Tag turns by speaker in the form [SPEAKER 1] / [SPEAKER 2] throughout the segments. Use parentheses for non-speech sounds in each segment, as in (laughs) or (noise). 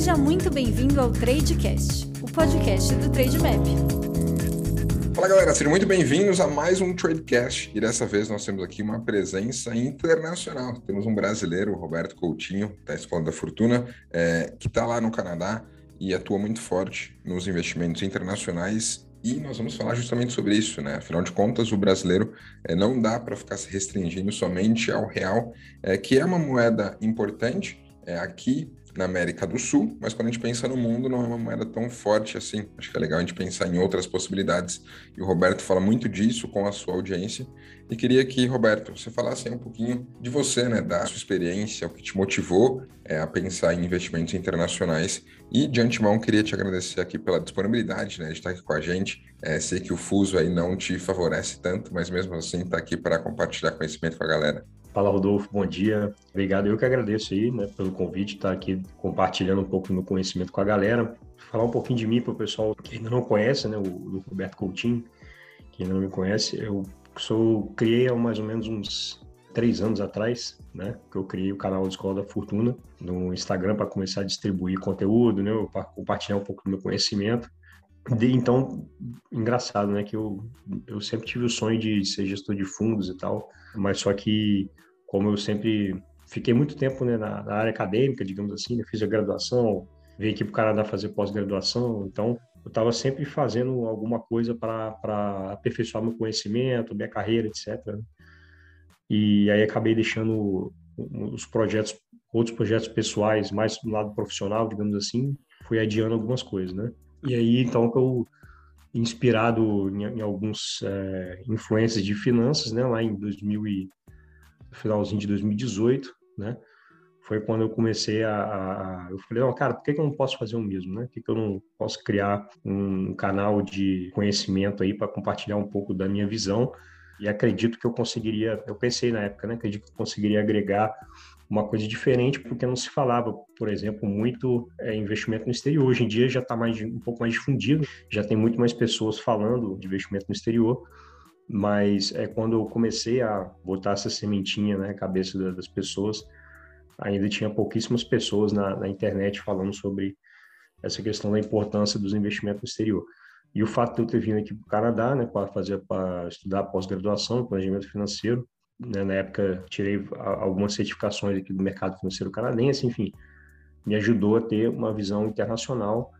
[SPEAKER 1] Seja muito bem-vindo ao Tradecast, o podcast do Trademap.
[SPEAKER 2] Fala galera, sejam muito bem-vindos a mais um Tradecast e dessa vez nós temos aqui uma presença internacional. Temos um brasileiro, Roberto Coutinho, da Escola da Fortuna, é, que está lá no Canadá e atua muito forte nos investimentos internacionais e nós vamos falar justamente sobre isso, né? Afinal de contas, o brasileiro é, não dá para ficar se restringindo somente ao real, é, que é uma moeda importante é, aqui na América do Sul, mas quando a gente pensa no mundo, não é uma moeda tão forte assim. Acho que é legal a gente pensar em outras possibilidades. E o Roberto fala muito disso com a sua audiência. E queria que, Roberto, você falasse um pouquinho de você, né, da sua experiência, o que te motivou é, a pensar em investimentos internacionais. E, de antemão, queria te agradecer aqui pela disponibilidade né, de estar aqui com a gente. É, sei que o fuso aí não te favorece tanto, mas mesmo assim está aqui para compartilhar conhecimento com a galera.
[SPEAKER 3] Fala, Rodolfo, bom dia. Obrigado, eu que agradeço aí, né, pelo convite, estar aqui compartilhando um pouco do meu conhecimento com a galera. Falar um pouquinho de mim para o pessoal que ainda não conhece, né, o, Roberto Coutinho, que ainda não me conhece. Eu sou, criei há mais ou menos uns três anos atrás, né, que eu criei o canal Escola da Fortuna no Instagram para começar a distribuir conteúdo, né, para compartilhar um pouco do meu conhecimento. De, então, engraçado, né, que eu, eu sempre tive o sonho de ser gestor de fundos e tal, mas só que como eu sempre fiquei muito tempo né, na, na, área acadêmica, digamos assim, né, fiz a graduação, veio aqui para o Canadá fazer pós-graduação, então eu estava sempre fazendo alguma coisa para aperfeiçoar meu conhecimento, minha carreira, etc. Né. E aí acabei deixando os projetos, outros projetos pessoais, mais do lado profissional, digamos assim, fui adiando algumas coisas, né? E aí, então, eu inspirado em, em alguns é, influências de finanças, né, lá em 2000 e, finalzinho de 2018, né, foi quando eu comecei a, a eu falei, oh, cara, por que, que eu não posso fazer o mesmo, né? Por que, que eu não posso criar um canal de conhecimento aí para compartilhar um pouco da minha visão? E acredito que eu conseguiria, eu pensei na época, né? Acredito que eu conseguiria agregar uma coisa diferente, porque não se falava, por exemplo, muito é, investimento no exterior. Hoje em dia já está mais, um pouco mais difundido, já tem muito mais pessoas falando de investimento no exterior, mas é quando eu comecei a botar essa sementinha na cabeça das pessoas, ainda tinha pouquíssimas pessoas na, na internet falando sobre essa questão da importância dos investimentos no exterior. E o fato de eu ter vindo aqui para o Canadá, né, para fazer, para estudar pós-graduação, planejamento financeiro, né, na época tirei algumas certificações aqui do mercado financeiro canadense, enfim, me ajudou a ter uma visão internacional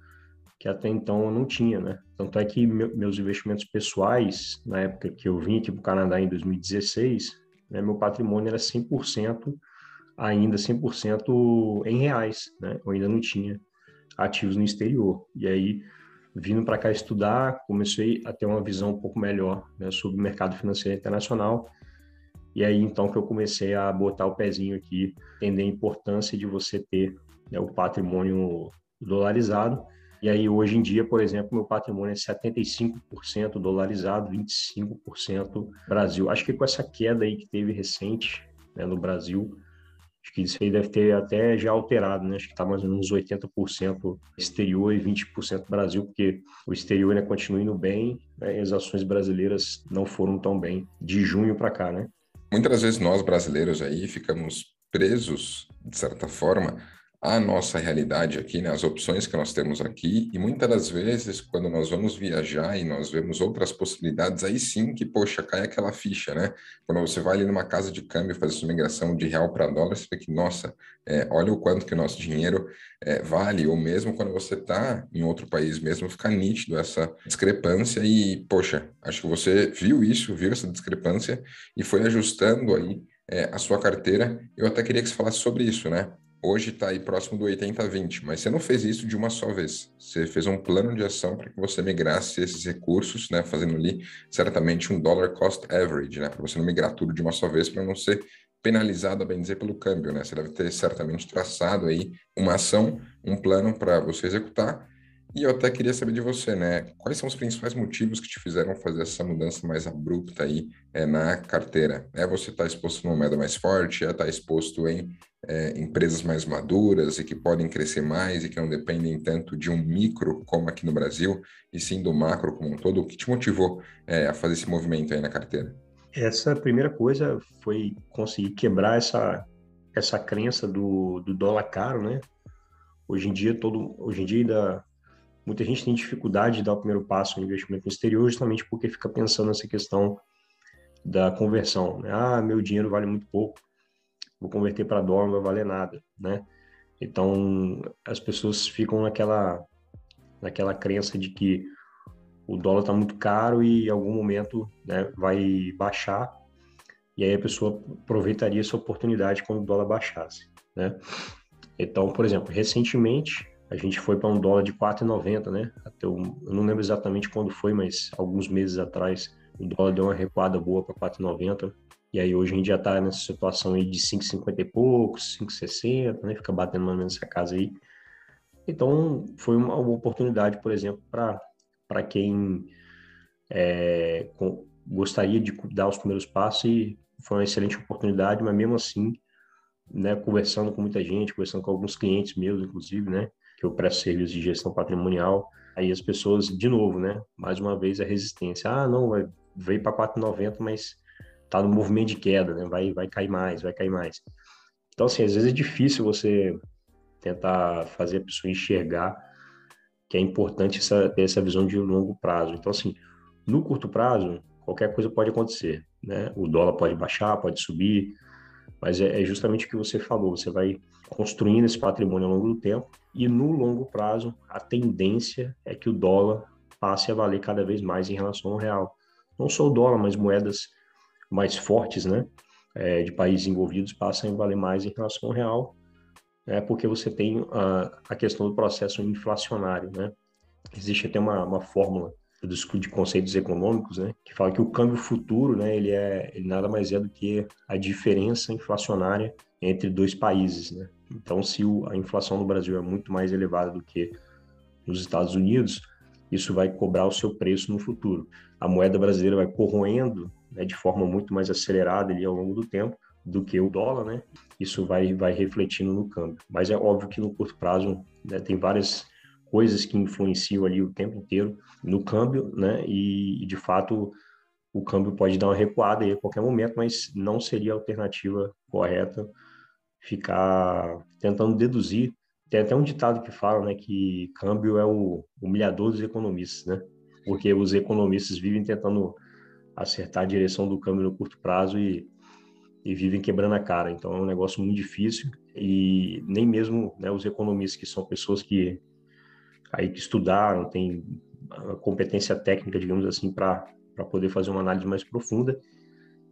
[SPEAKER 3] que até então eu não tinha, né? Tanto é que meus investimentos pessoais, na época que eu vim aqui para o Canadá em 2016, né, meu patrimônio era 100%, ainda 100% em reais, né? Eu ainda não tinha ativos no exterior. E aí, vindo para cá estudar, comecei a ter uma visão um pouco melhor né, sobre o mercado financeiro internacional e aí então que eu comecei a botar o pezinho aqui, entender a importância de você ter né, o patrimônio dolarizado. E aí hoje em dia, por exemplo, meu patrimônio é 75% dolarizado, 25% Brasil. Acho que com essa queda aí que teve recente né, no Brasil, acho que isso aí deve ter até já alterado, né? Acho que está mais ou menos 80% exterior e 20% Brasil, porque o exterior ainda continua indo bem, né, e as ações brasileiras não foram tão bem de junho para cá, né?
[SPEAKER 2] Muitas vezes nós brasileiros aí ficamos presos, de certa forma, à nossa realidade aqui, né, as opções que nós temos aqui, e muitas das vezes, quando nós vamos viajar e nós vemos outras possibilidades, aí sim que, poxa, cai aquela ficha, né? Quando você vai ali numa casa de câmbio fazer sua migração de real para dólar, você vê que, nossa, é, olha o quanto que o nosso dinheiro é, vale, ou mesmo quando você está em outro país mesmo, fica nítido essa discrepância e, poxa, acho que você viu isso, viu essa discrepância e foi ajustando aí é, a sua carteira. Eu até queria que você falasse sobre isso, né? Hoje está aí próximo do 80-20, mas você não fez isso de uma só vez. Você fez um plano de ação para que você migrasse esses recursos, né, fazendo ali certamente um dollar cost average, né, para você não migrar tudo de uma só vez para não ser penalizado, a bem dizer, pelo câmbio, né? Você deve ter certamente traçado aí uma ação, um plano para você executar e eu até queria saber de você, né? Quais são os principais motivos que te fizeram fazer essa mudança mais abrupta aí é, na carteira? É você estar tá exposto numa moeda mais forte? É estar tá exposto em é, empresas mais maduras e que podem crescer mais e que não dependem tanto de um micro como aqui no Brasil, e sim do macro como um todo? O que te motivou é, a fazer esse movimento aí na carteira?
[SPEAKER 3] Essa primeira coisa foi conseguir quebrar essa, essa crença do, do dólar caro, né? Hoje em dia, todo, hoje em dia ainda, muita gente tem dificuldade de dar o primeiro passo no investimento no exterior, justamente porque fica pensando nessa questão da conversão. Né? Ah, meu dinheiro vale muito pouco, vou converter para dólar, não vai valer nada, né? Então, as pessoas ficam naquela, naquela crença de que o dólar está muito caro e em algum momento né, vai baixar, e aí a pessoa aproveitaria essa oportunidade quando o dólar baixasse, né? Então, por exemplo, recentemente a gente foi para um dólar de 4,90, né? Até eu não lembro exatamente quando foi, mas alguns meses atrás o dólar deu uma recuada boa para 4,90. E aí hoje a gente já está nessa situação aí de 5,50 e poucos, 5,60, né? Fica batendo mais ou menos essa casa aí. Então foi uma, uma oportunidade, por exemplo, para quem é, com, gostaria de dar os primeiros passos e foi uma excelente oportunidade, mas mesmo assim né, conversando com muita gente, conversando com alguns clientes meus, inclusive, né, que eu presto serviço de gestão patrimonial, aí as pessoas, de novo, né, mais uma vez a resistência, ah, não, vai, veio para 4,90, mas tá no movimento de queda, né, vai, vai cair mais, vai cair mais. Então, assim, às vezes é difícil você tentar fazer a pessoa enxergar que é importante essa, ter essa visão de longo prazo. Então, assim, no curto prazo, qualquer coisa pode acontecer, né? O dólar pode baixar, pode subir, mas é, é justamente o que você falou, você vai construindo esse patrimônio ao longo do tempo e no longo prazo a tendência é que o dólar passe a valer cada vez mais em relação ao real. Não só o dólar, mas moedas mais fortes, né, é, de países envolvidos passam a valer mais em relação ao real, né, porque você tem a, a questão do processo inflacionário, né. Existe até uma, uma fórmula de conceitos econômicos, né, que fala que o câmbio futuro, né, ele é ele nada mais é do que a diferença inflacionária entre dois países, né? Então, se a inflação no Brasil é muito mais elevada do que nos Estados Unidos, isso vai cobrar o seu preço no futuro. A moeda brasileira vai corroendo né, de forma muito mais acelerada ali ao longo do tempo do que o dólar, né? Isso vai vai refletindo no câmbio. Mas é óbvio que no curto prazo né, tem várias coisas que influenciam ali o tempo inteiro no câmbio, né? E, de fato o câmbio pode dar uma recuada aí a qualquer momento, mas não seria a alternativa correta ficar tentando deduzir. Tem até um ditado que fala, né, que câmbio é o humilhador dos economistas, né? Porque os economistas vivem tentando acertar a direção do câmbio no curto prazo e, e vivem quebrando a cara. Então é um negócio muito difícil e nem mesmo né, os economistas que são pessoas que aí que estudaram, tem competência técnica, digamos assim, para poder fazer uma análise mais profunda.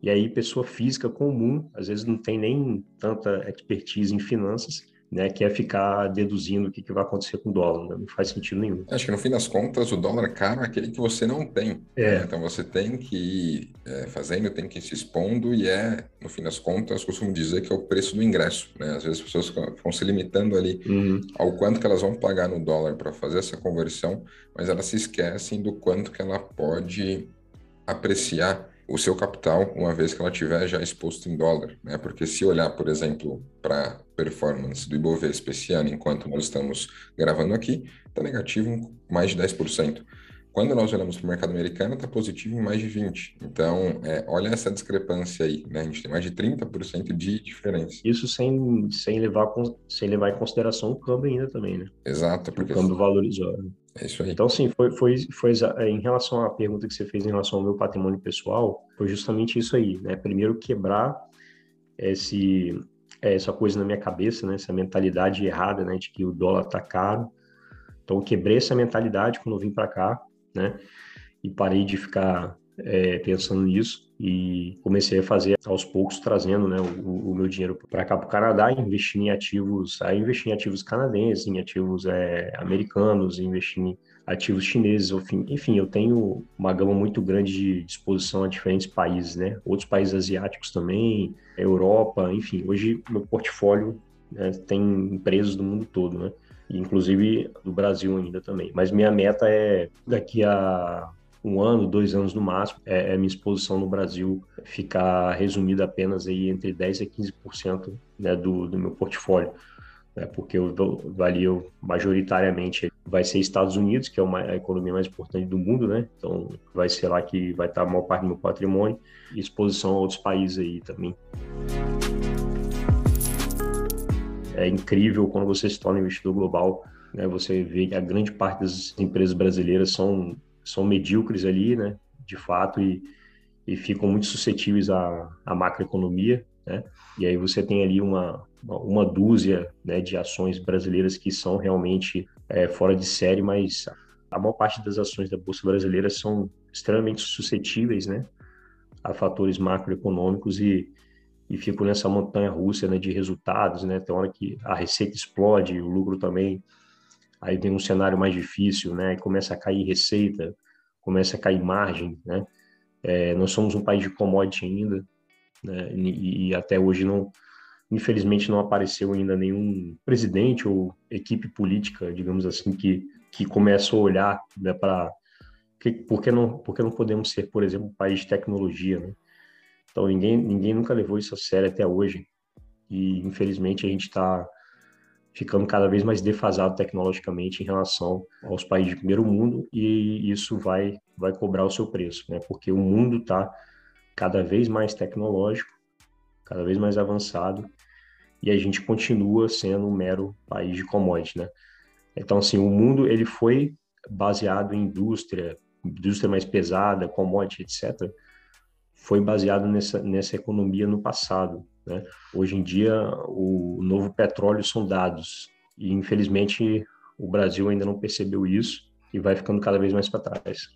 [SPEAKER 3] E aí, pessoa física comum, às vezes não tem nem tanta expertise em finanças, né, que é ficar deduzindo o que, que vai acontecer com o dólar, né? não faz sentido nenhum.
[SPEAKER 2] Acho que no fim das contas o dólar caro é aquele que você não tem. É. Né? Então você tem que ir é, fazendo, tem que ir se expondo e é, no fim das contas, costumo dizer que é o preço do ingresso. Né? Às vezes as pessoas ficam se limitando ali uhum. ao quanto que elas vão pagar no dólar para fazer essa conversão, mas elas se esquecem do quanto que ela pode apreciar o seu capital, uma vez que ela tiver já exposto em dólar, né? Porque se olhar, por exemplo, para performance do Ibovespa esse ano, enquanto nós estamos gravando aqui, está negativo em mais de 10%. Quando nós olhamos para o mercado americano, está positivo em mais de 20%. Então, é, olha essa discrepância aí, né? A gente tem mais de 30% de diferença.
[SPEAKER 3] Isso sem, sem, levar, sem levar em consideração o câmbio ainda também, né?
[SPEAKER 2] Exato.
[SPEAKER 3] Porque o câmbio valorizou.
[SPEAKER 2] É isso aí.
[SPEAKER 3] Então, sim, foi, foi, foi é, em relação à pergunta que você fez em relação ao meu patrimônio pessoal, foi justamente isso aí, né? Primeiro, quebrar esse, é, essa coisa na minha cabeça, né? Essa mentalidade errada, né? De que o dólar tá caro. Então, quebrei essa mentalidade quando eu vim para cá, né? E parei de ficar é, pensando nisso e comecei a fazer aos poucos trazendo né, o, o meu dinheiro para cá para o Canadá, investir em ativos, aí investir em ativos canadenses, em ativos é, americanos, investir em ativos chineses, enfim, eu tenho uma gama muito grande de disposição a diferentes países, né? Outros países asiáticos também, Europa, enfim, hoje meu portfólio né, tem empresas do mundo todo, né? Inclusive do Brasil ainda também. Mas minha meta é daqui a um ano, dois anos no máximo, é, é minha exposição no Brasil ficar resumida apenas aí entre 10% a 15% né, do, do meu portfólio. Né, porque eu valio majoritariamente vai ser Estados Unidos, que é uma, a economia mais importante do mundo, né? Então vai ser lá que vai estar a maior parte do meu patrimônio e exposição a outros países aí também. é incrível quando você se torna investidor global, né? Você vê que a grande parte das empresas brasileiras são, são medíocres ali, né? De fato, e, e ficam muito suscetíveis à, à macroeconomia, né? E aí você tem ali uma, uma dúzia né, de ações brasileiras que são realmente é, fora de série, mas a maior parte das ações da Bolsa Brasileira são extremamente suscetíveis né, a fatores macroeconômicos e, e ficam nessa montanha russa né, de resultados. Né? Tem hora que a receita explode, o lucro também, aí vem um cenário mais difícil, né? começa a cair receita, começa a cair margem. Né? É, nós somos um país de commodity ainda, né? e, e até hoje não Infelizmente não apareceu ainda nenhum presidente ou equipe política, digamos assim, que, que começa a olhar né, para por, que não, por que não podemos ser, por exemplo, um país de tecnologia, né? Então ninguém, ninguém nunca levou isso a sério até hoje e infelizmente a gente está ficando cada vez mais defasado tecnologicamente em relação aos países de primeiro mundo e isso vai vai cobrar o seu preço, né? Porque o mundo está cada vez mais tecnológico cada vez mais avançado, e a gente continua sendo um mero país de commodity, né? Então, assim, o mundo ele foi baseado em indústria, indústria mais pesada, commodity, etc., foi baseado nessa, nessa economia no passado. Né? Hoje em dia, o novo petróleo são dados, e infelizmente o Brasil ainda não percebeu isso e vai ficando cada vez mais para trás.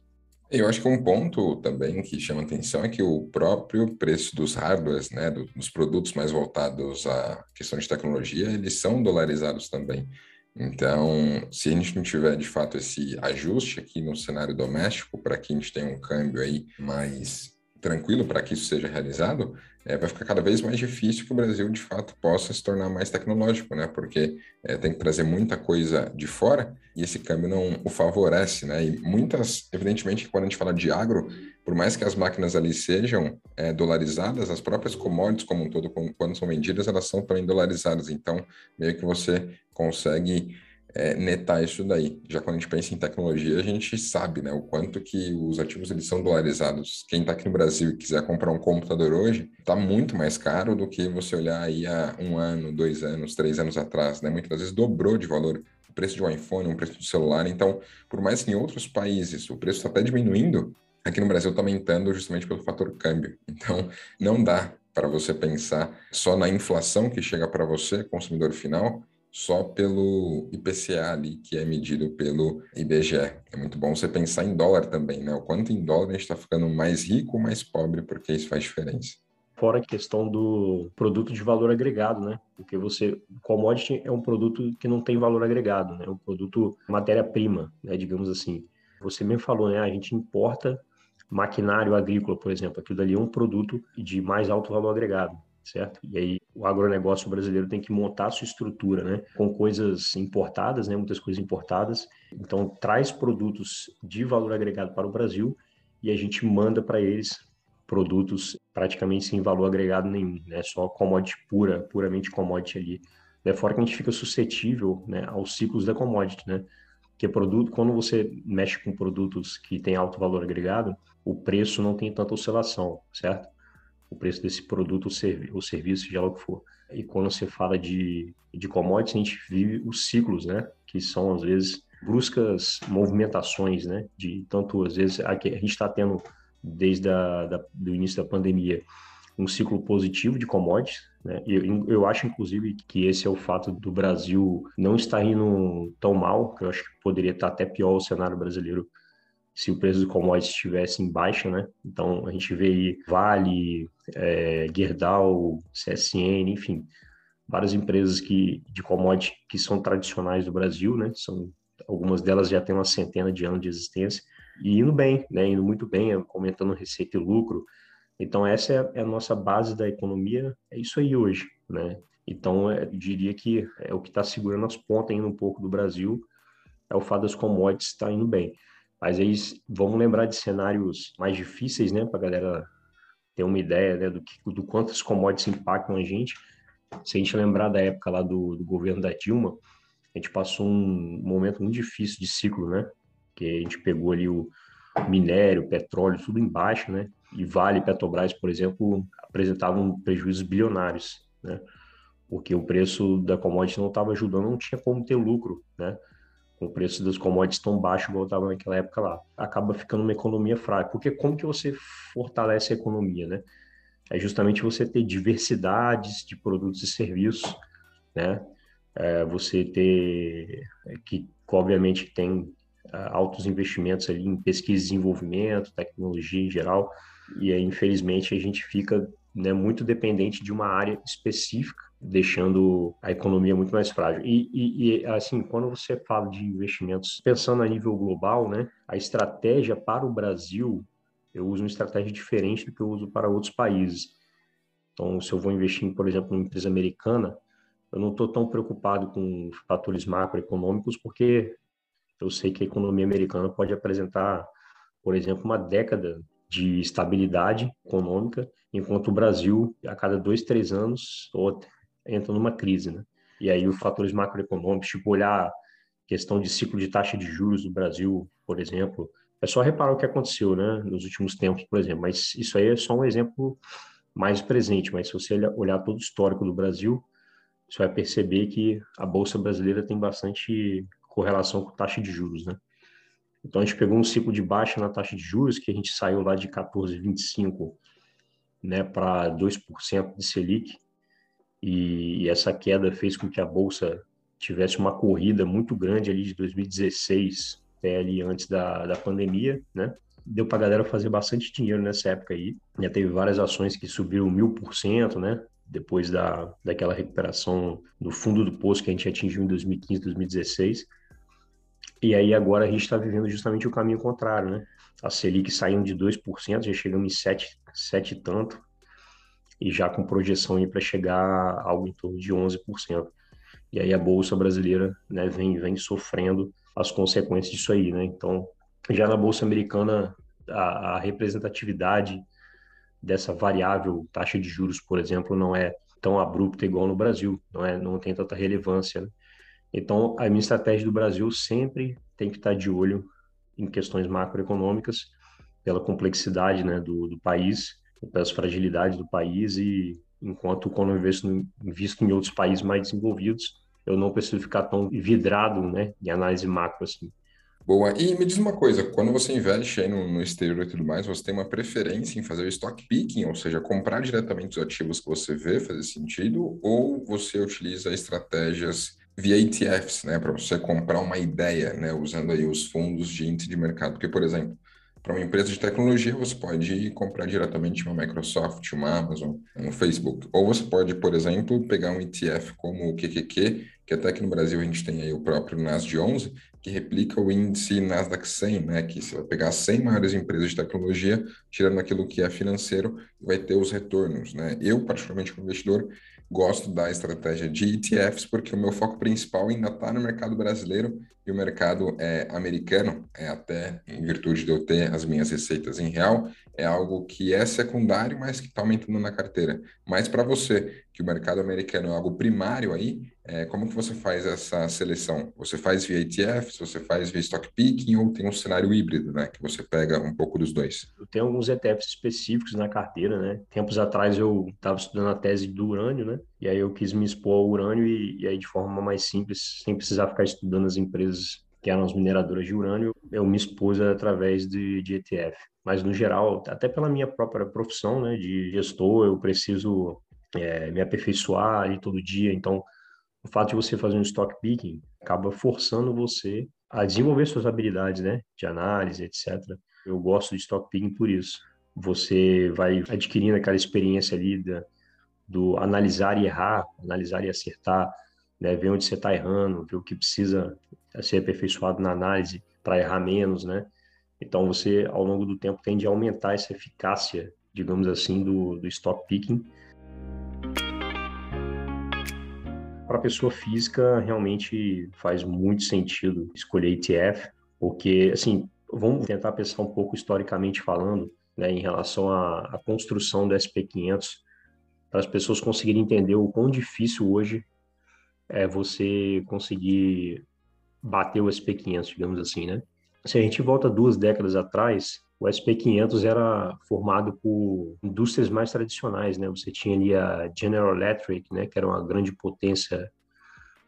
[SPEAKER 2] Eu acho que um ponto também que chama atenção é que o próprio preço dos hardwares, né, dos produtos mais voltados à questão de tecnologia, eles são dolarizados também. Então, se a gente não tiver de fato esse ajuste aqui no cenário doméstico, para que a gente tenha um câmbio aí mais tranquilo para que isso seja realizado, é, vai ficar cada vez mais difícil que o Brasil, de fato, possa se tornar mais tecnológico, né? Porque é, tem que trazer muita coisa de fora e esse câmbio não o favorece, né? E muitas, evidentemente, quando a gente fala de agro, por mais que as máquinas ali sejam é, dolarizadas, as próprias commodities como um todo, quando são vendidas, elas são também dolarizadas. Então, meio que você consegue é, netar isso daí. Já quando a gente pensa em tecnologia, a gente sabe, né, o quanto que os ativos eles são dolarizados. Quem está aqui no Brasil e quiser comprar um computador hoje, está muito mais caro do que você olhar aí há um ano, dois anos, três anos atrás, né? Muitas vezes dobrou de valor o preço de um iPhone, o preço do celular. Então, por mais que em outros países o preço está até diminuindo, aqui no Brasil está aumentando justamente pelo fator câmbio. Então, não dá para você pensar só na inflação que chega para você, consumidor final, só pelo IPCA ali, que é medido pelo IBGE. É muito bom você pensar em dólar também, né? O quanto em dólar a gente está ficando mais rico ou mais pobre, porque isso faz diferença.
[SPEAKER 3] Fora a questão do produto de valor agregado, né? Porque você, commodity é um produto que não tem valor agregado, né? É um produto matéria-prima, né? Digamos assim. Você mesmo falou, né? A gente importa maquinário agrícola, por exemplo. Aquilo dali é um produto de mais alto valor agregado certo? E aí o agronegócio brasileiro tem que montar sua estrutura, né? Com coisas importadas, né? Muitas coisas importadas. Então traz produtos de valor agregado para o Brasil e a gente manda para eles produtos praticamente sem valor agregado nenhum, né? Só commodity pura, puramente commodity ali. De fora que a gente fica suscetível, né, aos ciclos da commodity, né? Porque produto, quando você mexe com produtos que têm alto valor agregado, o preço não tem tanta oscilação, certo? O preço desse produto ou, servi ou serviço, seja lá o que for. E quando você fala de, de commodities, a gente vive os ciclos, né? Que são, às vezes, bruscas movimentações, né? De tanto, às vezes, a, a gente está tendo, desde do início da pandemia, um ciclo positivo de commodities, né? Eu, eu acho, inclusive, que esse é o fato do Brasil não estar indo tão mal, que eu acho que poderia estar até pior o cenário brasileiro se o preço do commodities estivesse em baixa, né? Então a gente vê aí Vale, é, Gerdau, CSN, enfim, várias empresas que de commodities que são tradicionais do Brasil, né? São algumas delas já têm uma centena de anos de existência e indo bem, né? Indo muito bem, aumentando receita e lucro. Então essa é, é a nossa base da economia, é isso aí hoje, né? Então eu diria que é o que está segurando as pontas ainda um pouco do Brasil é o fato das commodities estar tá indo bem. Mas aí vamos lembrar de cenários mais difíceis, né, para a galera ter uma ideia né, do, que, do quanto as commodities impactam a gente. Se a gente lembrar da época lá do, do governo da Dilma, a gente passou um momento muito difícil de ciclo, né? Que a gente pegou ali o minério, petróleo, tudo embaixo, né? E Vale e Petrobras, por exemplo, apresentavam prejuízos bilionários, né? porque o preço da commodity não estava ajudando, não tinha como ter lucro, né? O preço das commodities tão baixo igual estava naquela época lá. Acaba ficando uma economia fraca, porque como que você fortalece a economia, né? É justamente você ter diversidades de produtos e serviços, né? É você ter, é, que obviamente tem é, altos investimentos ali em pesquisa e desenvolvimento, tecnologia em geral, e aí, infelizmente, a gente fica né, muito dependente de uma área específica, deixando a economia muito mais frágil. E, e, e, assim, quando você fala de investimentos, pensando a nível global, né, a estratégia para o Brasil, eu uso uma estratégia diferente do que eu uso para outros países. Então, se eu vou investir, por exemplo, numa empresa americana, eu não estou tão preocupado com fatores macroeconômicos, porque eu sei que a economia americana pode apresentar, por exemplo, uma década de estabilidade econômica, enquanto o Brasil, a cada dois, três anos, entra numa crise, né? E aí os fatores macroeconômicos, tipo olhar questão de ciclo de taxa de juros do Brasil, por exemplo, é só reparar o que aconteceu, né, nos últimos tempos, por exemplo. Mas isso aí é só um exemplo mais presente. Mas se você olhar todo o histórico do Brasil, você vai perceber que a bolsa brasileira tem bastante correlação com taxa de juros, né? Então a gente pegou um ciclo de baixa na taxa de juros, que a gente saiu lá de 14,25 né, para 2% de Selic, e, essa queda fez com que a bolsa tivesse uma corrida muito grande ali de 2016 até ali antes da, da pandemia, né? Deu para a galera fazer bastante dinheiro nessa época aí. Já teve várias ações que subiram mil por cento, né? Depois da, daquela recuperação do fundo do poço que a gente atingiu em 2015, 2016. E aí agora a gente está vivendo justamente o caminho contrário, né? A Selic saindo de 2%, já chegamos em 7, 7 e tanto, e já com projeção para chegar a algo em torno de 11%. E aí a Bolsa brasileira né, vem, vem sofrendo as consequências disso aí, né? Então, já na Bolsa americana, a, a representatividade dessa variável taxa de juros, por exemplo, não é tão abrupta igual no Brasil, não, é, não tem tanta relevância, né? Então, a minha estratégia do Brasil sempre tem que estar de olho em questões macroeconômicas, pela complexidade né, do, do país, pelas fragilidades do país e enquanto quando eu investo, invisto em outros países mais desenvolvidos, eu não preciso ficar tão vidrado né, em análise macro assim.
[SPEAKER 2] Boa. E me diz uma coisa, quando você investe aí no, no, exterior e tudo mais, você tem uma preferência em fazer o stock picking, ou seja, comprar diretamente os ativos que você vê, fazer sentido, ou você utiliza estratégias via ETFs, né, para você comprar uma ideia, né, usando aí os fundos de índice de mercado. Porque, por exemplo, para uma empresa de tecnologia, você pode comprar diretamente uma Microsoft, uma Amazon, um Facebook. Ou você pode, por exemplo, pegar um ETF como o QQQ, que até aqui no Brasil a gente tem aí o próprio NASD 11, que replica o índice Nasdaq 100, né? Que você vai pegar 100 maiores empresas de tecnologia, tirando aquilo que é financeiro, vai ter os retornos, né? Eu, particularmente como investidor, gosto da estratégia de ETFs porque o meu foco principal ainda está no mercado brasileiro e o mercado é, americano, é até em virtude de eu ter as minhas receitas em real, é algo que é secundário, mas que está aumentando na carteira. Mas para você, que o mercado americano é algo primário aí, é, como que você faz essa seleção? Você faz via ETFs, você faz via stock picking ou tem um cenário híbrido, né? Que você pega um pouco dos dois?
[SPEAKER 3] Eu tenho alguns ETFs específicos na carteira, né? Tempos atrás eu estava estudando a tese do urânio, né? E aí eu quis me expor ao urânio e, e aí de forma mais simples, sem precisar ficar estudando as empresas que eram as mineradoras de urânio, eu me expus através de, de ETF. Mas, no geral, até pela minha própria profissão né, de gestor, eu preciso é, me aperfeiçoar ali todo dia. Então, o fato de você fazer um stock picking acaba forçando você a desenvolver suas habilidades, né, de análise, etc. Eu gosto de stock picking por isso. Você vai adquirindo aquela experiência ali da, do analisar e errar, analisar e acertar, né, ver onde você está errando, ver o que precisa ser aperfeiçoado na análise para errar menos, né? Então você, ao longo do tempo, tende a aumentar essa eficácia, digamos assim, do, do stock picking para pessoa física realmente faz muito sentido escolher ETF, porque assim, vamos tentar pensar um pouco historicamente falando, né, em relação à, à construção do SP500, para as pessoas conseguirem entender o quão difícil hoje é você conseguir bater o SP500, digamos assim, né? Se a gente volta duas décadas atrás, o SP500 era formado por indústrias mais tradicionais, né? Você tinha ali a General Electric, né, que era uma grande potência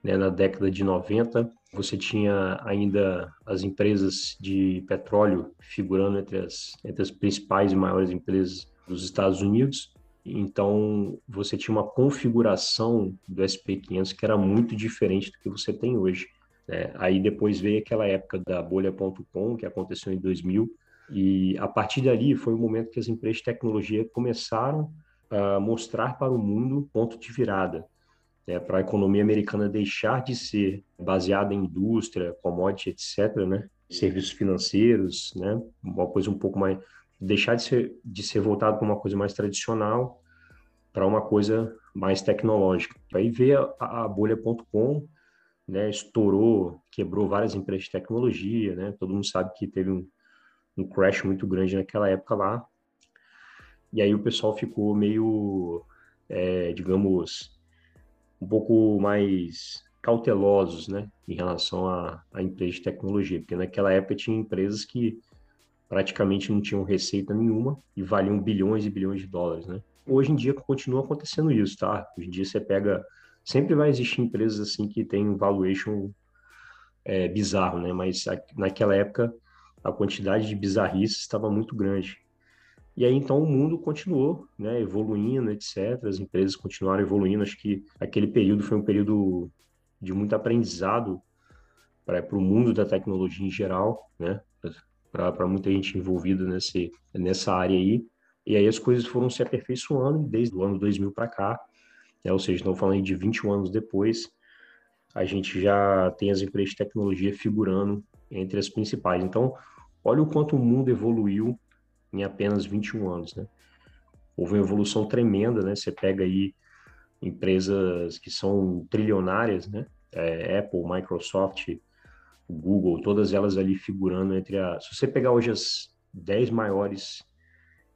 [SPEAKER 3] né, na década de 90. Você tinha ainda as empresas de petróleo figurando entre as, entre as principais e maiores empresas dos Estados Unidos. Então, você tinha uma configuração do SP500 que era muito diferente do que você tem hoje. Né? Aí depois veio aquela época da bolha.com, que aconteceu em 2000, e a partir dali foi o momento que as empresas de tecnologia começaram a mostrar para o mundo ponto de virada, né? para a economia americana deixar de ser baseada em indústria, commodity, etc., né? serviços financeiros, né? uma coisa um pouco mais deixar de ser, de ser voltado para uma coisa mais tradicional para uma coisa mais tecnológica. Aí veio a, a bolha.com, né, estourou, quebrou várias empresas de tecnologia, né, todo mundo sabe que teve um, um crash muito grande naquela época lá, e aí o pessoal ficou meio, é, digamos, um pouco mais cautelosos, né, em relação a, a empresas de tecnologia, porque naquela época tinha empresas que praticamente não tinham receita nenhuma e valiam bilhões e bilhões de dólares, né? Hoje em dia continua acontecendo isso, tá? Hoje em dia você pega, sempre vai existir empresas assim que tem um valuation é, bizarro, né? Mas naquela época a quantidade de bizarrices estava muito grande. E aí então o mundo continuou, né, evoluindo, etc. As empresas continuaram evoluindo. Acho que aquele período foi um período de muito aprendizado para o mundo da tecnologia em geral, né? para muita gente envolvida nesse, nessa área aí. E aí as coisas foram se aperfeiçoando desde o ano 2000 para cá, né? ou seja, estamos falando de 21 anos depois, a gente já tem as empresas de tecnologia figurando entre as principais. Então, olha o quanto o mundo evoluiu em apenas 21 anos, né? Houve uma evolução tremenda, né? Você pega aí empresas que são trilionárias, né? É, Apple, Microsoft, Google, todas elas ali figurando entre a. Se você pegar hoje as 10 maiores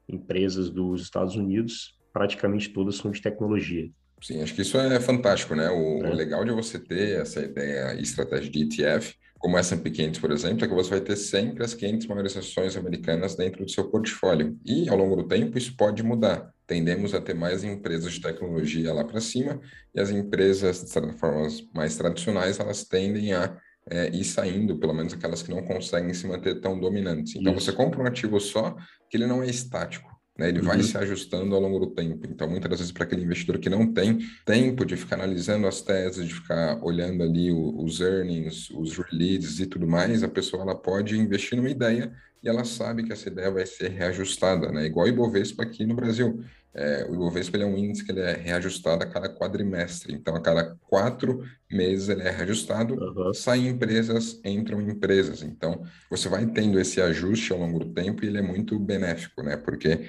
[SPEAKER 3] empresas dos Estados Unidos, praticamente todas são de tecnologia.
[SPEAKER 2] Sim, acho que isso é fantástico, né? O, é. o legal de você ter essa ideia estratégia de ETF, como S&P 500, por exemplo, é que você vai ter sempre as 500 maiores ações americanas dentro do seu portfólio. E, ao longo do tempo, isso pode mudar. Tendemos a ter mais empresas de tecnologia lá para cima e as empresas, de certa forma, mais tradicionais, elas tendem a é, ir saindo, pelo menos aquelas que não conseguem se manter tão dominantes. Então, Isso. você compra um ativo só que ele não é estático. Né, ele uhum. vai se ajustando ao longo do tempo. Então, muitas vezes, para aquele investidor que não tem tempo de ficar analisando as teses, de ficar olhando ali os earnings, os releases e tudo mais, a pessoa ela pode investir numa ideia e ela sabe que essa ideia vai ser reajustada, né? Igual o Ibovespa aqui no Brasil. É, o Ibovespa é um índice que ele é reajustado a cada quadrimestre, então a cada quatro meses ele é reajustado, uhum. saem empresas, entram empresas. Então você vai tendo esse ajuste ao longo do tempo e ele é muito benéfico, né? Porque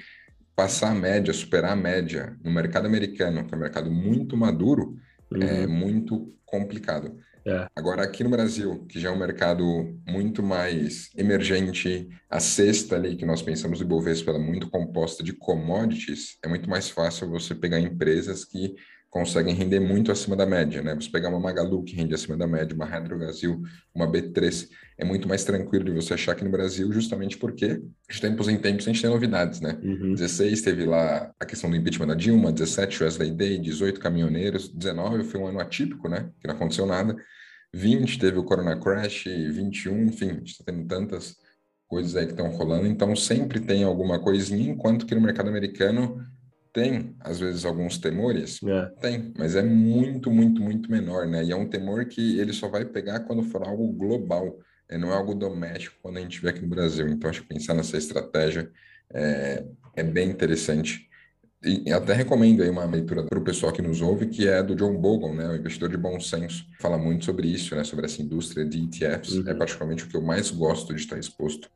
[SPEAKER 2] passar a média, superar a média no mercado americano, que é um mercado muito maduro, é uhum. é muito complicado. É. Agora, aqui no Brasil, que já é um mercado muito mais emergente, a cesta ali que nós pensamos do Ibovespa, ela é muito composta de commodities, é muito mais fácil você pegar empresas que conseguem render muito acima da média, né? Você pegar uma Magalu que rende acima da média, uma Redro Brasil, uma B3, é muito mais tranquilo de você achar aqui no Brasil, justamente porque de tempos em tempos a gente tem novidades, né? Uhum. 16 teve lá a questão do impeachment da Dilma, 17 Wesley Day, 18 caminhoneiros, 19 foi um ano atípico, né? Que não aconteceu nada. 20 teve o Corona Crash, 21, enfim, a gente está tendo tantas coisas aí que estão rolando, então sempre tem alguma coisinha, enquanto que no mercado americano tem, às vezes, alguns temores? É. Tem, mas é muito, muito, muito menor, né? E é um temor que ele só vai pegar quando for algo global, né? não é algo doméstico quando a gente vê aqui no Brasil. Então, acho que pensar nessa estratégia é, é bem interessante. E até recomendo aí uma leitura para o pessoal que nos ouve, que é do John Bogle, né, o investidor de bom senso. Fala muito sobre isso, né, sobre essa indústria de ETFs. Uhum. É particularmente o que eu mais gosto de estar exposto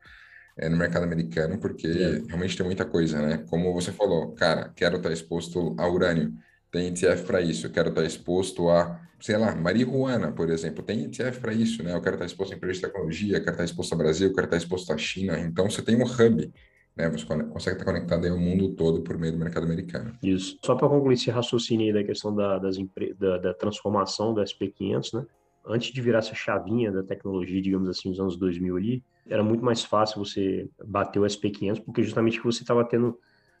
[SPEAKER 2] é, no mercado americano, porque é. realmente tem muita coisa, né? Como você falou, cara, quero estar exposto a urânio, tem ETF para isso, quero estar exposto a, sei lá, marihuana, por exemplo, tem ETF para isso, né? Eu quero estar exposto a empresas de tecnologia, quero estar exposto ao Brasil, quero estar exposto à China, então você tem um hub né? Você consegue estar conectado aí ao mundo todo por meio do mercado americano.
[SPEAKER 3] Isso. Só para concluir esse raciocínio aí da questão da, das da, da transformação do SP500, né? antes de virar essa chavinha da tecnologia, digamos assim, nos anos 2000 ali, era muito mais fácil você bater o SP500, porque justamente você estava tendo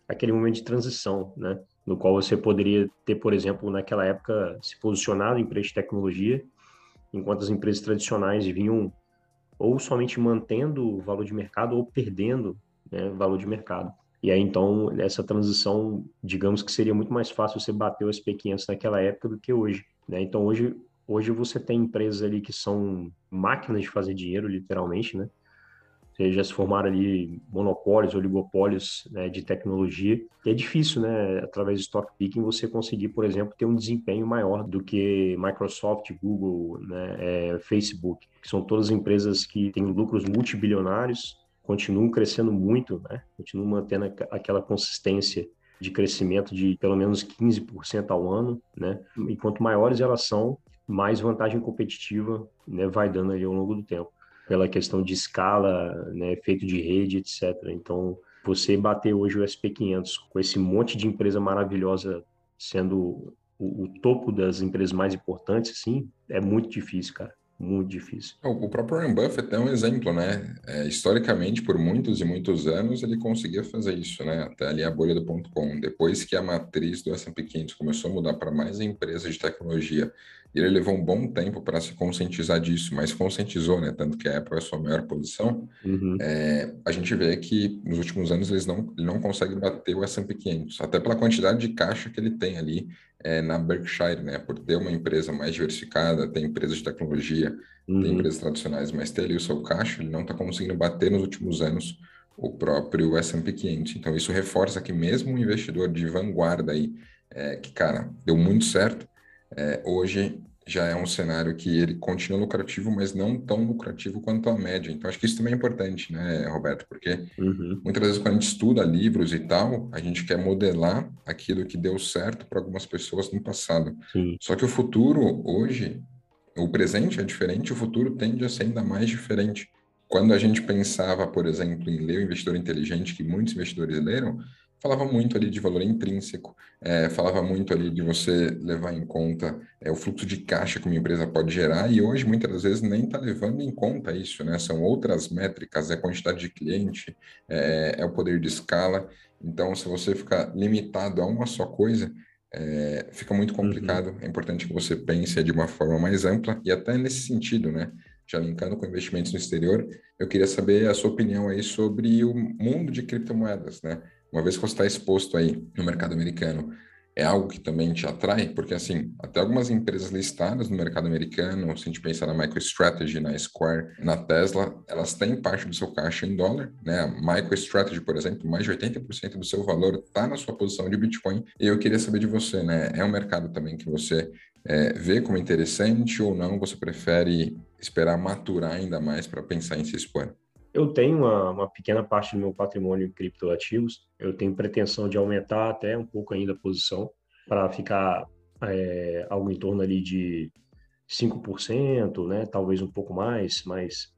[SPEAKER 3] aquele momento de transição, né? No qual você poderia ter, por exemplo, naquela época, se posicionado em empresa de tecnologia, enquanto as empresas tradicionais vinham ou somente mantendo o valor de mercado ou perdendo né, valor de mercado. E aí, então, essa transição, digamos que seria muito mais fácil você bater o SP500 naquela época do que hoje. Né? Então, hoje, hoje você tem empresas ali que são máquinas de fazer dinheiro, literalmente, né? Já se formaram ali monopólios, oligopólios né, de tecnologia. E é difícil, né, através de stock picking, você conseguir, por exemplo, ter um desempenho maior do que Microsoft, Google, né, é, Facebook, que são todas empresas que têm lucros multibilionários, continuam crescendo muito, né, continuam mantendo aquela consistência de crescimento de pelo menos 15% ao ano, né? E quanto maiores elas são, mais vantagem competitiva né, vai dando ali ao longo do tempo pela questão de escala, né, efeito de rede, etc. Então, você bater hoje o SP500 com esse monte de empresa maravilhosa sendo o, o topo das empresas mais importantes, assim, é muito difícil, cara muito difícil.
[SPEAKER 2] O próprio Warren Buffett é um exemplo, né? É, historicamente, por muitos e muitos anos, ele conseguia fazer isso, né? Até ali a bolha do ponto .com. Depois que a matriz do S&P 500 começou a mudar para mais empresas de tecnologia, ele levou um bom tempo para se conscientizar disso, mas conscientizou, né? Tanto que a Apple é a sua maior posição. Uhum. É, a gente vê que nos últimos anos eles não, ele não consegue bater o S&P 500, até pela quantidade de caixa que ele tem ali é, na Berkshire, né? Por ter uma empresa mais diversificada, tem empresas de tecnologia, uhum. tem empresas tradicionais, mas ter ali o seu caixa, ele não está conseguindo bater nos últimos anos o próprio S&P 500. Então isso reforça que mesmo um investidor de vanguarda aí, é, que cara deu muito certo, é, hoje já é um cenário que ele continua lucrativo, mas não tão lucrativo quanto a média. Então, acho que isso também é importante, né, Roberto? Porque uhum. muitas vezes, quando a gente estuda livros e tal, a gente quer modelar aquilo que deu certo para algumas pessoas no passado. Sim. Só que o futuro, hoje, o presente é diferente, o futuro tende a ser ainda mais diferente. Quando a gente pensava, por exemplo, em ler o Investidor Inteligente, que muitos investidores leram, falava muito ali de valor intrínseco, é, falava muito ali de você levar em conta é, o fluxo de caixa que uma empresa pode gerar, e hoje muitas das vezes nem está levando em conta isso, né? São outras métricas, é a quantidade de cliente, é, é o poder de escala. Então, se você ficar limitado a uma só coisa, é, fica muito uhum. complicado. Uhum. É importante que você pense de uma forma mais ampla e até nesse sentido, né? Já linkando com investimentos no exterior, eu queria saber a sua opinião aí sobre o mundo de criptomoedas, né? Uma vez que você está exposto aí no mercado americano, é algo que também te atrai? Porque, assim, até algumas empresas listadas no mercado americano, se a gente pensar na MicroStrategy, na Square, na Tesla, elas têm parte do seu caixa em dólar, né? A MicroStrategy, por exemplo, mais de 80% do seu valor está na sua posição de Bitcoin. E eu queria saber de você, né? É um mercado também que você é, vê como interessante ou não? Você prefere esperar maturar ainda mais para pensar em se expor?
[SPEAKER 3] Eu tenho uma, uma, pequena parte do meu patrimônio em criptoativos. Eu tenho pretensão de aumentar até um pouco ainda a posição para ficar é, algo em torno ali de 5%, né? talvez um pouco mais, mas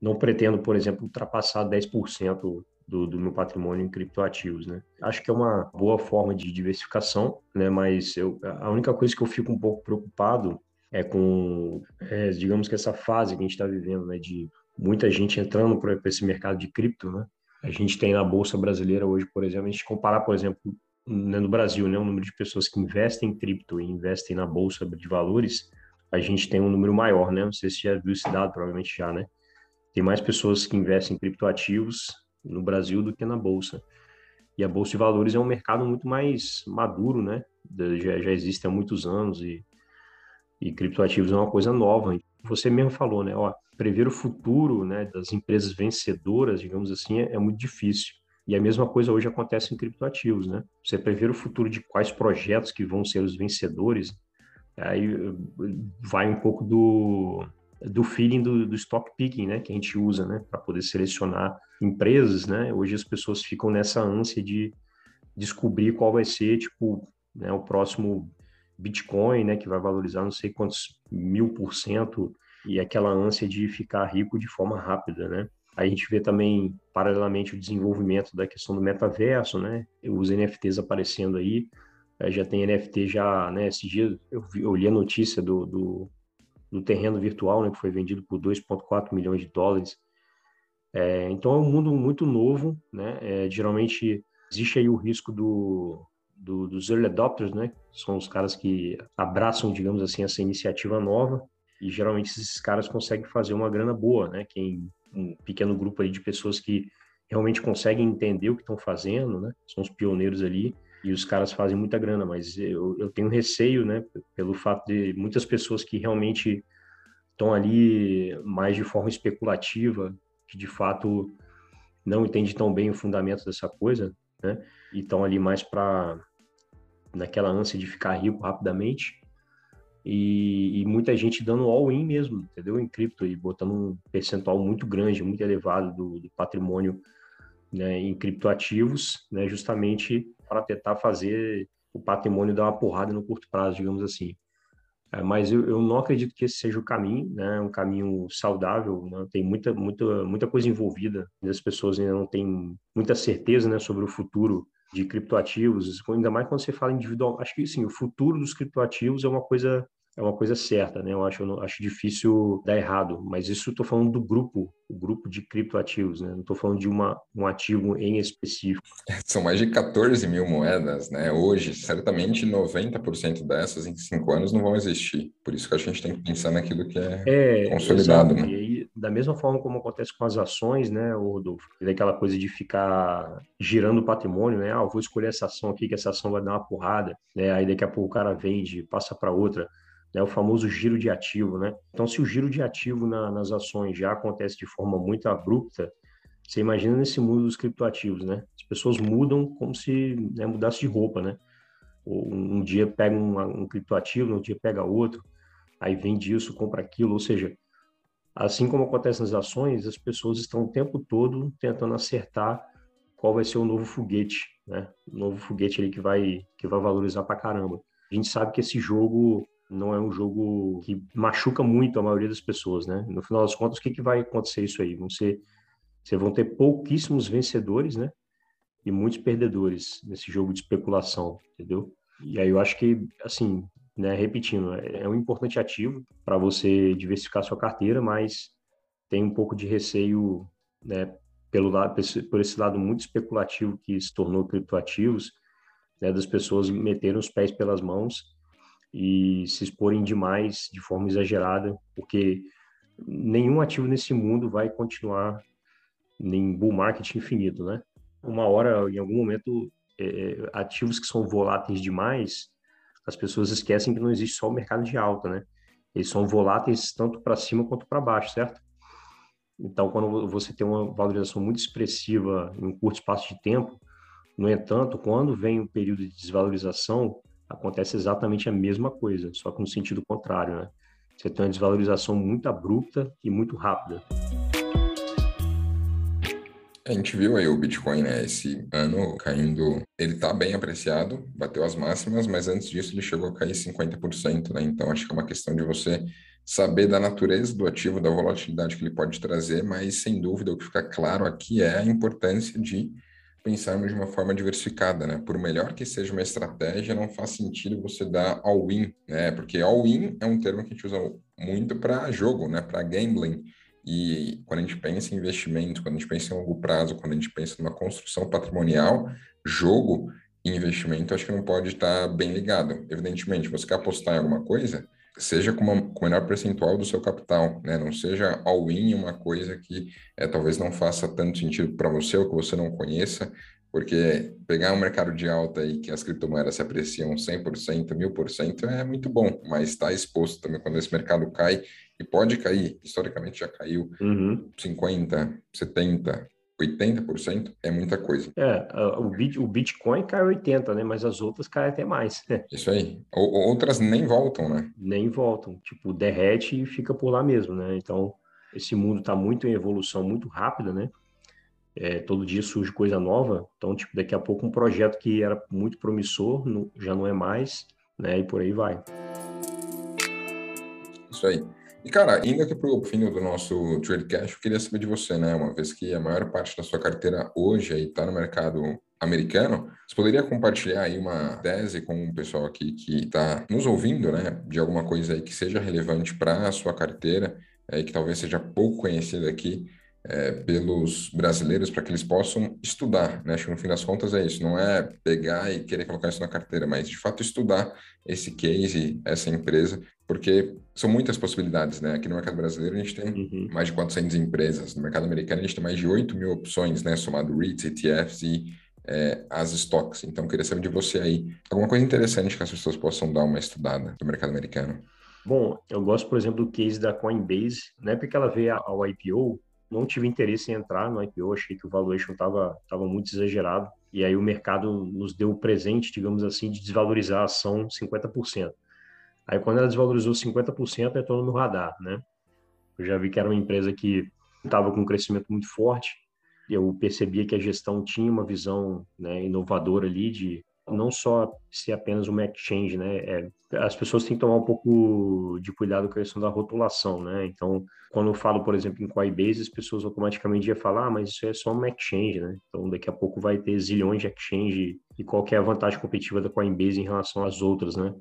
[SPEAKER 3] não pretendo, por exemplo, ultrapassar 10% do, do meu patrimônio em criptoativos. Né? Acho que é uma boa forma de diversificação, né? mas eu, a única coisa que eu fico um pouco preocupado é com, é, digamos que essa fase que a gente está vivendo, né, de muita gente entrando para esse mercado de cripto, né? A gente tem na bolsa brasileira hoje, por exemplo, a gente comparar, por exemplo, né, no Brasil, né, o número de pessoas que investem em cripto e investem na bolsa de valores, a gente tem um número maior, né? Não sei se já viu esse dado, provavelmente já, né? Tem mais pessoas que investem em criptoativos no Brasil do que na bolsa. E a bolsa de valores é um mercado muito mais maduro, né? Já, já existe há muitos anos e, e criptoativos é uma coisa nova. Você mesmo falou, né? Ó, prever o futuro né, das empresas vencedoras, digamos assim, é, é, muito difícil. E a mesma coisa hoje acontece em criptoativos, né? Você prever o futuro de quais projetos que vão ser os vencedores, aí vai um pouco do, do feeling do, do stock picking, né? Que a gente usa, né? Para poder selecionar empresas, né? Hoje as pessoas ficam nessa ânsia de descobrir qual vai ser, tipo, né, o próximo Bitcoin, né? Que vai valorizar não sei quantos mil por cento e aquela ânsia de ficar rico de forma rápida, né? A gente vê também, paralelamente, o desenvolvimento da questão do metaverso, né? Os NFTs aparecendo aí, já tem NFT já, né? Esses dias eu, vi, eu li a notícia do, do, do terreno virtual, né, que foi vendido por 2,4 milhões de dólares. É, então é um mundo muito novo, né? É, geralmente existe aí o risco do, do, dos early adopters, né? São os caras que abraçam, digamos assim, essa iniciativa nova e geralmente esses caras conseguem fazer uma grana boa, né? Quem um pequeno grupo aí de pessoas que realmente conseguem entender o que estão fazendo, né? São os pioneiros ali e os caras fazem muita grana, mas eu, eu tenho receio, né? Pelo fato de muitas pessoas que realmente estão ali mais de forma especulativa, que de fato não entende tão bem o fundamento dessa coisa, né? E estão ali mais para naquela ânsia de ficar rico rapidamente. E, e, muita gente dando all-in mesmo, entendeu? Em cripto e botando um percentual muito grande, muito elevado do, do patrimônio né, em criptoativos, né, justamente para tentar fazer o patrimônio dar uma porrada no curto prazo, digamos assim. É, mas eu, eu, não acredito que esse seja o caminho, né? Um caminho saudável, né? tem muita, muita, muita coisa envolvida. As pessoas ainda não têm muita certeza, né, sobre o futuro de criptoativos, ainda mais quando você fala individual. Acho que sim, o futuro dos criptoativos é uma coisa é uma coisa certa, né? Eu acho, eu acho difícil dar errado, mas isso estou falando do grupo, o grupo de criptoativos, né? Não estou falando de uma, um ativo em específico. (laughs)
[SPEAKER 2] São mais de 14 mil moedas, né? Hoje, certamente 90% dessas em cinco anos não vão existir. Por isso que a gente tem que pensar naquilo que é, é consolidado, exato. né?
[SPEAKER 3] E aí, da mesma forma como acontece com as ações, né, Rodolfo? Daquela coisa de ficar girando o patrimônio, né? Ah, eu vou escolher essa ação aqui, que essa ação vai dar uma porrada, né? Aí daqui a pouco o cara vende, passa para outra né, o famoso giro de ativo. Né? Então, se o giro de ativo na, nas ações já acontece de forma muito abrupta, você imagina nesse mundo dos criptoativos, né? As pessoas mudam como se né, mudasse de roupa, né? Um, um dia pega um, um criptoativo, no dia pega outro, aí vende isso, compra aquilo, ou seja, assim como acontece nas ações, as pessoas estão o tempo todo tentando acertar qual vai ser o novo foguete, né? O novo foguete ali que vai que vai valorizar pra caramba. A gente sabe que esse jogo não é um jogo que machuca muito a maioria das pessoas, né? No final das contas, o que, que vai acontecer isso aí? Vão ser, vão ter pouquíssimos vencedores, né? E muitos perdedores nesse jogo de especulação, entendeu? E aí eu acho que, assim, né, repetindo, é, é um importante ativo para você diversificar sua carteira, mas tem um pouco de receio, né, pelo lado, por esse lado muito especulativo que se tornou criptoativos, né, das pessoas meterem os pés pelas mãos e se exporem demais de forma exagerada, porque nenhum ativo nesse mundo vai continuar em bull market infinito, né? Uma hora, em algum momento, é, é, ativos que são voláteis demais, as pessoas esquecem que não existe só o mercado de alta, né? Eles são voláteis tanto para cima quanto para baixo, certo? Então, quando você tem uma valorização muito expressiva em um curto espaço de tempo, no entanto, quando vem um período de desvalorização, acontece exatamente a mesma coisa, só no sentido contrário, né? Você tem uma desvalorização muito abrupta e muito rápida.
[SPEAKER 2] A gente viu aí o Bitcoin, né, esse ano caindo, ele tá bem apreciado, bateu as máximas, mas antes disso ele chegou a cair 50%, né? Então acho que é uma questão de você saber da natureza do ativo, da volatilidade que ele pode trazer, mas sem dúvida o que fica claro aqui é a importância de pensarmos de uma forma diversificada, né? Por melhor que seja uma estratégia, não faz sentido você dar all-in, né? Porque all-in é um termo que a gente usa muito para jogo, né? Para gambling. E quando a gente pensa em investimento, quando a gente pensa em longo prazo, quando a gente pensa numa construção patrimonial, jogo e investimento, acho que não pode estar bem ligado. Evidentemente, você quer apostar em alguma coisa, seja com, uma, com o menor percentual do seu capital, né? Não seja all-in uma coisa que é, talvez não faça tanto sentido para você ou que você não conheça, porque pegar um mercado de alta e que as criptomoedas se apreciam 100%, 1000% é muito bom, mas está exposto também quando esse mercado cai, e pode cair, historicamente já caiu uhum. 50%, 70%, 80% é muita coisa.
[SPEAKER 3] É, o, bit, o Bitcoin cai 80%, né? Mas as outras caem até mais. (laughs)
[SPEAKER 2] Isso aí. Outras nem voltam, né?
[SPEAKER 3] Nem voltam. Tipo, derrete e fica por lá mesmo, né? Então, esse mundo está muito em evolução muito rápida, né? É, todo dia surge coisa nova. Então, tipo, daqui a pouco um projeto que era muito promissor não, já não é mais, né? E por aí vai.
[SPEAKER 2] Isso aí. E, cara, indo aqui para o fim do nosso Tradecast, eu queria saber de você, né? Uma vez que a maior parte da sua carteira hoje aí está no mercado americano. Você poderia compartilhar aí uma tese com o pessoal aqui que está nos ouvindo, né, de alguma coisa aí que seja relevante para a sua carteira, é, que talvez seja pouco conhecida aqui é, pelos brasileiros para que eles possam estudar, né? Acho que no fim das contas é isso, não é pegar e querer colocar isso na carteira, mas de fato estudar esse case, essa empresa, porque são muitas possibilidades, né? Aqui no mercado brasileiro a gente tem uhum. mais de 400 empresas, no mercado americano a gente tem mais de 8 mil opções, né? Somado REITs, ETFs e é, as stocks. Então, queria saber de você aí, alguma coisa interessante que as pessoas possam dar uma estudada no mercado americano.
[SPEAKER 3] Bom, eu gosto, por exemplo, do case da Coinbase, né? Porque ela veio ao IPO, não tive interesse em entrar no IPO, achei que o valuation estava tava muito exagerado. E aí o mercado nos deu o presente, digamos assim, de desvalorizar a ação 50%. Aí quando ela desvalorizou 50%, entrou no radar, né? Eu já vi que era uma empresa que estava com um crescimento muito forte. Eu percebia que a gestão tinha uma visão né, inovadora ali de não só ser apenas uma exchange, né? É, as pessoas têm que tomar um pouco de cuidado com a questão da rotulação, né? Então, quando eu falo, por exemplo, em Coinbase, as pessoas automaticamente iam falar, ah, mas isso é só uma exchange, né? Então, daqui a pouco vai ter zilhões de exchange e qual é a vantagem competitiva da Coinbase em relação às outras, né?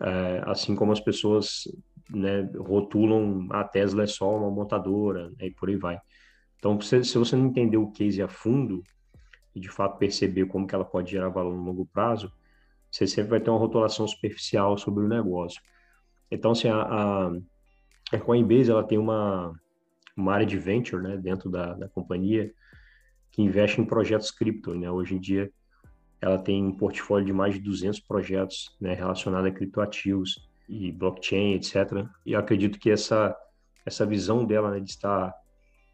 [SPEAKER 3] É, assim como as pessoas né, rotulam a Tesla é só uma montadora né, e por aí vai. Então, se você não entender o case a fundo, e de fato perceber como que ela pode gerar valor no longo prazo, você sempre vai ter uma rotulação superficial sobre o negócio. Então, assim, a, a, Coinbase ela tem uma, uma área de venture né, dentro da, da companhia que investe em projetos cripto. Né? Hoje em dia, ela tem um portfólio de mais de 200 projetos né, relacionados a criptoativos e blockchain, etc. E eu acredito que essa, essa visão dela né, de estar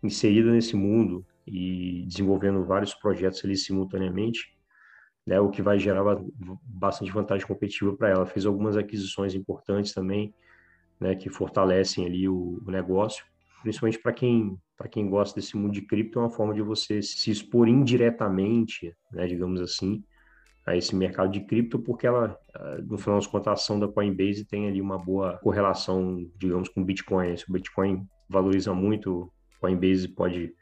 [SPEAKER 3] inserida nesse mundo e desenvolvendo vários projetos ali simultaneamente, né, o que vai gerar bastante vantagem competitiva para ela. Fez algumas aquisições importantes também, né, que fortalecem ali o, o negócio, principalmente para quem para quem gosta desse mundo de cripto, é uma forma de você se expor indiretamente, né, digamos assim, a esse mercado de cripto, porque ela, no final das contas, a ação da Coinbase tem ali uma boa correlação, digamos, com o Bitcoin. Se o Bitcoin valoriza muito, Coinbase pode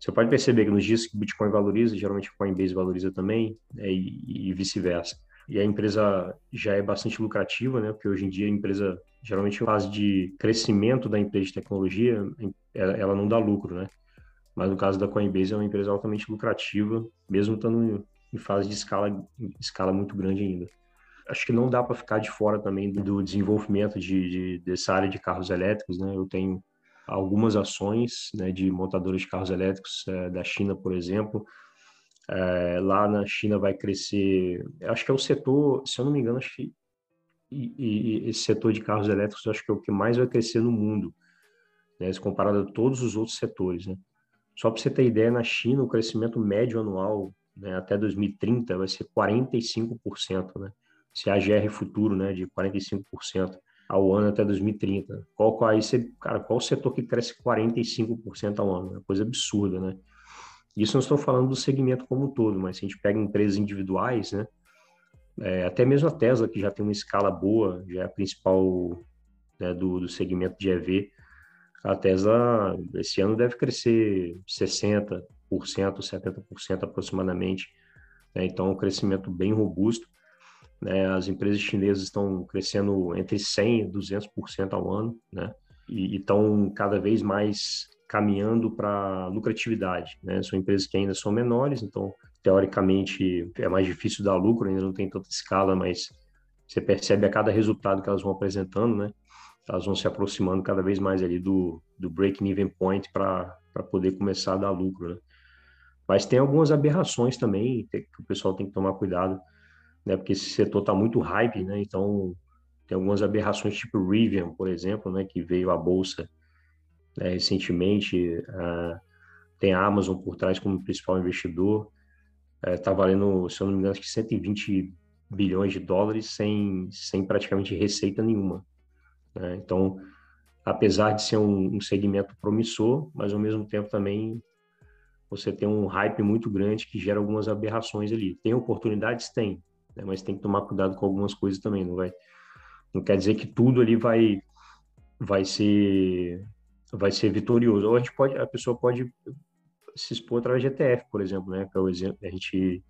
[SPEAKER 3] você pode perceber que nos dias que o Bitcoin valoriza, geralmente o Coinbase valoriza também, né, e, e vice-versa. E a empresa já é bastante lucrativa, né? Porque hoje em dia a empresa, geralmente em fase de crescimento da empresa de tecnologia, ela não dá lucro, né? Mas no caso da Coinbase é uma empresa altamente lucrativa, mesmo estando em fase de escala, escala muito grande ainda. Acho que não dá para ficar de fora também do desenvolvimento de, de, dessa área de carros elétricos, né? Eu tenho algumas ações né, de montadoras de carros elétricos é, da China, por exemplo. É, lá na China vai crescer, acho que é o setor, se eu não me engano, acho que e, e, esse setor de carros elétricos acho que é o que mais vai crescer no mundo, né, comparado a todos os outros setores. Né? Só para você ter ideia, na China o crescimento médio anual né, até 2030 vai ser 45%, né? Se a GR futuro, né, de 45% ao ano até 2030. Qual, qual, aí você, cara, qual o setor que cresce 45% ao ano? É coisa absurda, né? Isso não estou falando do segmento como um todo, mas se a gente pega empresas individuais, né? É, até mesmo a Tesla, que já tem uma escala boa, já é a principal né, do, do segmento de EV, a Tesla esse ano deve crescer 60%, 70% aproximadamente. Né? Então, é um crescimento bem robusto. Né? As empresas chinesas estão crescendo entre 100% e 200% ao ano, né? E estão cada vez mais caminhando para lucratividade. Né? São empresas que ainda são menores, então, teoricamente, é mais difícil dar lucro, ainda não tem tanta escala, mas você percebe a cada resultado que elas vão apresentando, né? Elas vão se aproximando cada vez mais ali do, do break-even point para poder começar a dar lucro, né? Mas tem algumas aberrações também que o pessoal tem que tomar cuidado né? Porque esse setor está muito hype, né? Então tem algumas aberrações tipo Rivian, por exemplo, né? Que veio à bolsa né, recentemente. Tem a Amazon por trás como principal investidor. Está uh, valendo, se eu não me engano, acho que 120 bilhões de dólares sem, sem praticamente receita nenhuma. Né? Então, apesar de ser um, um, segmento promissor, mas ao mesmo tempo também você tem um hype muito grande que gera algumas aberrações ali. Tem oportunidades? Tem né? mas tem que tomar cuidado com algumas coisas também, não vai não quer dizer que tudo ali vai vai ser vai ser vitorioso. Ou a gente pode a pessoa pode se expor através de ETF, por exemplo, né, que é o exemplo, a gente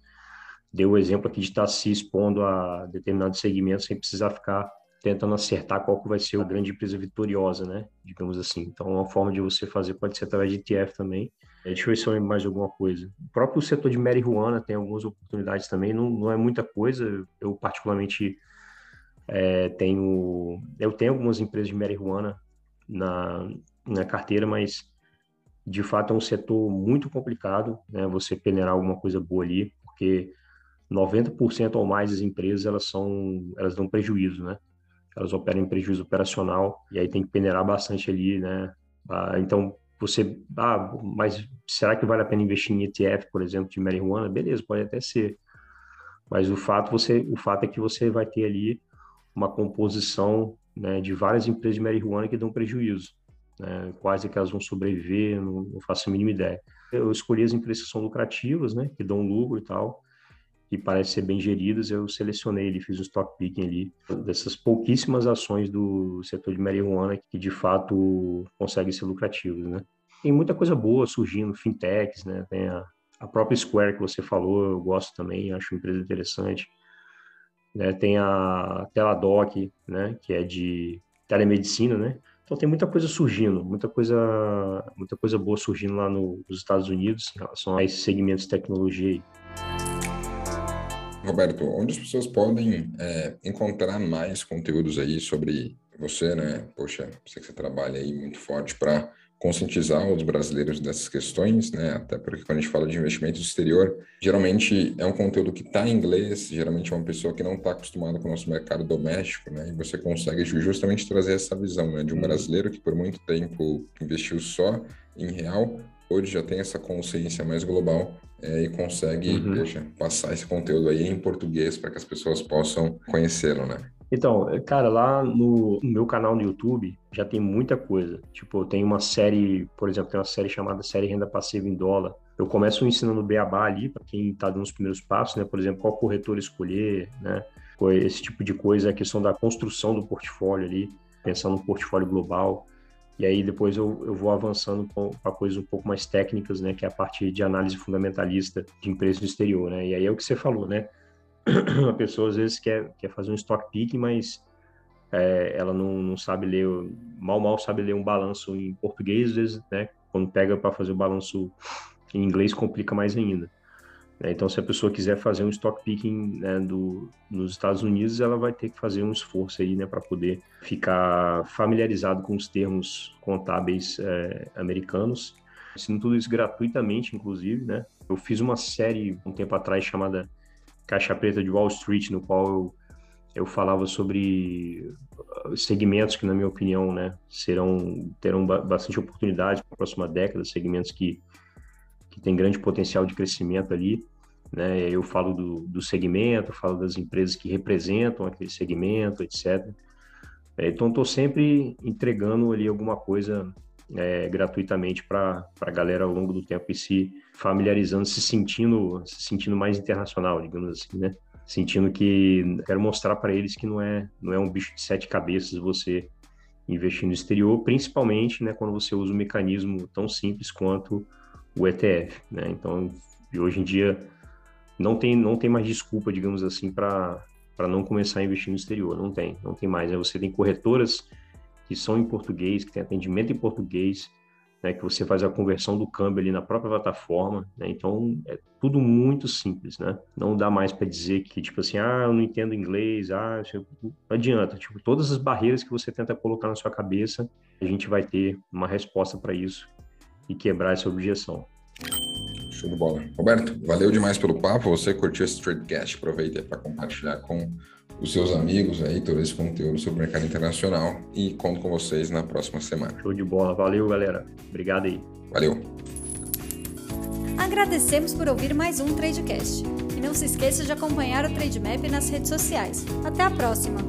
[SPEAKER 3] deu o exemplo aqui de estar se expondo a determinados segmentos sem precisar ficar tentando acertar qual que vai ser a grande empresa vitoriosa, né? Digamos assim. Então, uma forma de você fazer pode ser através de ETF também. É, deixa eu ver se eu lembro mais alguma coisa. O próprio setor de marihuana tem algumas oportunidades também, não, não é muita coisa. Eu, particularmente, é, tenho, eu tenho algumas empresas de marihuana na, na carteira, mas de fato é um setor muito complicado, né? Você peneirar alguma coisa boa ali, porque 90% ou mais das empresas elas são elas dão prejuízo, né? Elas operam em prejuízo operacional e aí tem que peneirar bastante ali, né? Ah, então você, ah, mas será que vale a pena investir em ETF, por exemplo, de marihuana? Beleza, pode até ser. Mas o fato você, o fato é que você vai ter ali uma composição né, de várias empresas de marihuana que dão prejuízo. Né? Quase que elas vão sobreviver, não, não faço a mínima ideia. Eu escolhi as empresas que são lucrativas, né, que dão lucro e tal, que parecem ser bem geridas, eu selecionei ele, fiz um stock picking ali, dessas pouquíssimas ações do setor de marihuana que de fato conseguem ser lucrativos, né? Tem muita coisa boa surgindo, fintechs, né? Tem a, a própria Square que você falou, eu gosto também, acho uma empresa interessante. Né? Tem a Teladoc, né? Que é de telemedicina, né? Então tem muita coisa surgindo, muita coisa, muita coisa boa surgindo lá no, nos Estados Unidos em relação a esses segmentos de tecnologia.
[SPEAKER 2] Roberto, onde as pessoas podem é, encontrar mais conteúdos aí sobre você, né? Poxa, sei que você trabalha aí muito forte para conscientizar os brasileiros dessas questões, né? Até porque quando a gente fala de investimento exterior, geralmente é um conteúdo que está em inglês, geralmente é uma pessoa que não está acostumada com o nosso mercado doméstico, né? E você consegue justamente trazer essa visão, né? De um uhum. brasileiro que por muito tempo investiu só em real, hoje já tem essa consciência mais global é, e consegue uhum. deixa, passar esse conteúdo aí em português para que as pessoas possam conhecê-lo, né?
[SPEAKER 3] Então, cara, lá no, no, meu canal no YouTube já tem muita coisa. Tipo, tem uma série, por exemplo, tem uma série chamada Série Renda Passiva em Dólar. Eu começo ensinando Beabá ali, para quem está dando os primeiros passos, né? Por exemplo, qual corretor escolher, né? Esse tipo de coisa, a questão da construção do portfólio ali, pensando no portfólio global. E aí depois eu, eu vou avançando para coisas um pouco mais técnicas, né, que é a parte de análise fundamentalista de empresas no exterior, né? E aí é o que você falou, né? (clears throat) A pessoa às vezes quer, quer fazer um stock picking, mas é, ela não, não sabe ler, mal mal sabe ler um balanço em português, às vezes, né? Quando pega para fazer o balanço em inglês complica mais ainda. Né? Então, se a pessoa quiser fazer um stock picking né, do, nos Estados Unidos, ela vai ter que fazer um esforço aí, né, para poder ficar familiarizado com os termos contábeis é, americanos. Ensino tudo isso gratuitamente, inclusive, né? Eu fiz uma série um tempo atrás chamada Caixa Preta de Wall Street, no qual eu, eu falava sobre uh, segmentos que, na minha opinião, né, serão terão bastante oportunidade para a próxima década, segmentos que que tem grande potencial de crescimento ali. Né? Eu falo do, do segmento, falo das empresas que representam aquele segmento, etc. É, então, estou sempre entregando ali alguma coisa é, gratuitamente para a galera ao longo do tempo e se familiarizando, se sentindo, se sentindo mais internacional, digamos assim, né? Sentindo que quero mostrar para eles que não é, não é um bicho de sete cabeças você investir no exterior, principalmente né, quando você usa um mecanismo tão simples quanto o ETF, né? Então, hoje em dia não tem não tem mais desculpa, digamos assim, para para não começar a investir no exterior, não tem, não tem mais. Né? Você tem corretoras que são em português, que tem atendimento em português, né, que você faz a conversão do câmbio ali na própria plataforma, né, então é tudo muito simples, né, não dá mais para dizer que, tipo assim, ah, eu não entendo inglês, ah, não adianta, tipo, todas as barreiras que você tenta colocar na sua cabeça, a gente vai ter uma resposta para isso e quebrar essa objeção.
[SPEAKER 2] Show de bola. Roberto, valeu demais pelo papo. Você curtiu esse Tradecast, aproveita para compartilhar com os seus amigos aí todo esse conteúdo sobre o mercado internacional e conto com vocês na próxima semana.
[SPEAKER 3] Show de bola. Valeu, galera. Obrigado aí.
[SPEAKER 2] Valeu.
[SPEAKER 1] Agradecemos por ouvir mais um Tradecast. E não se esqueça de acompanhar o Trademap nas redes sociais. Até a próxima!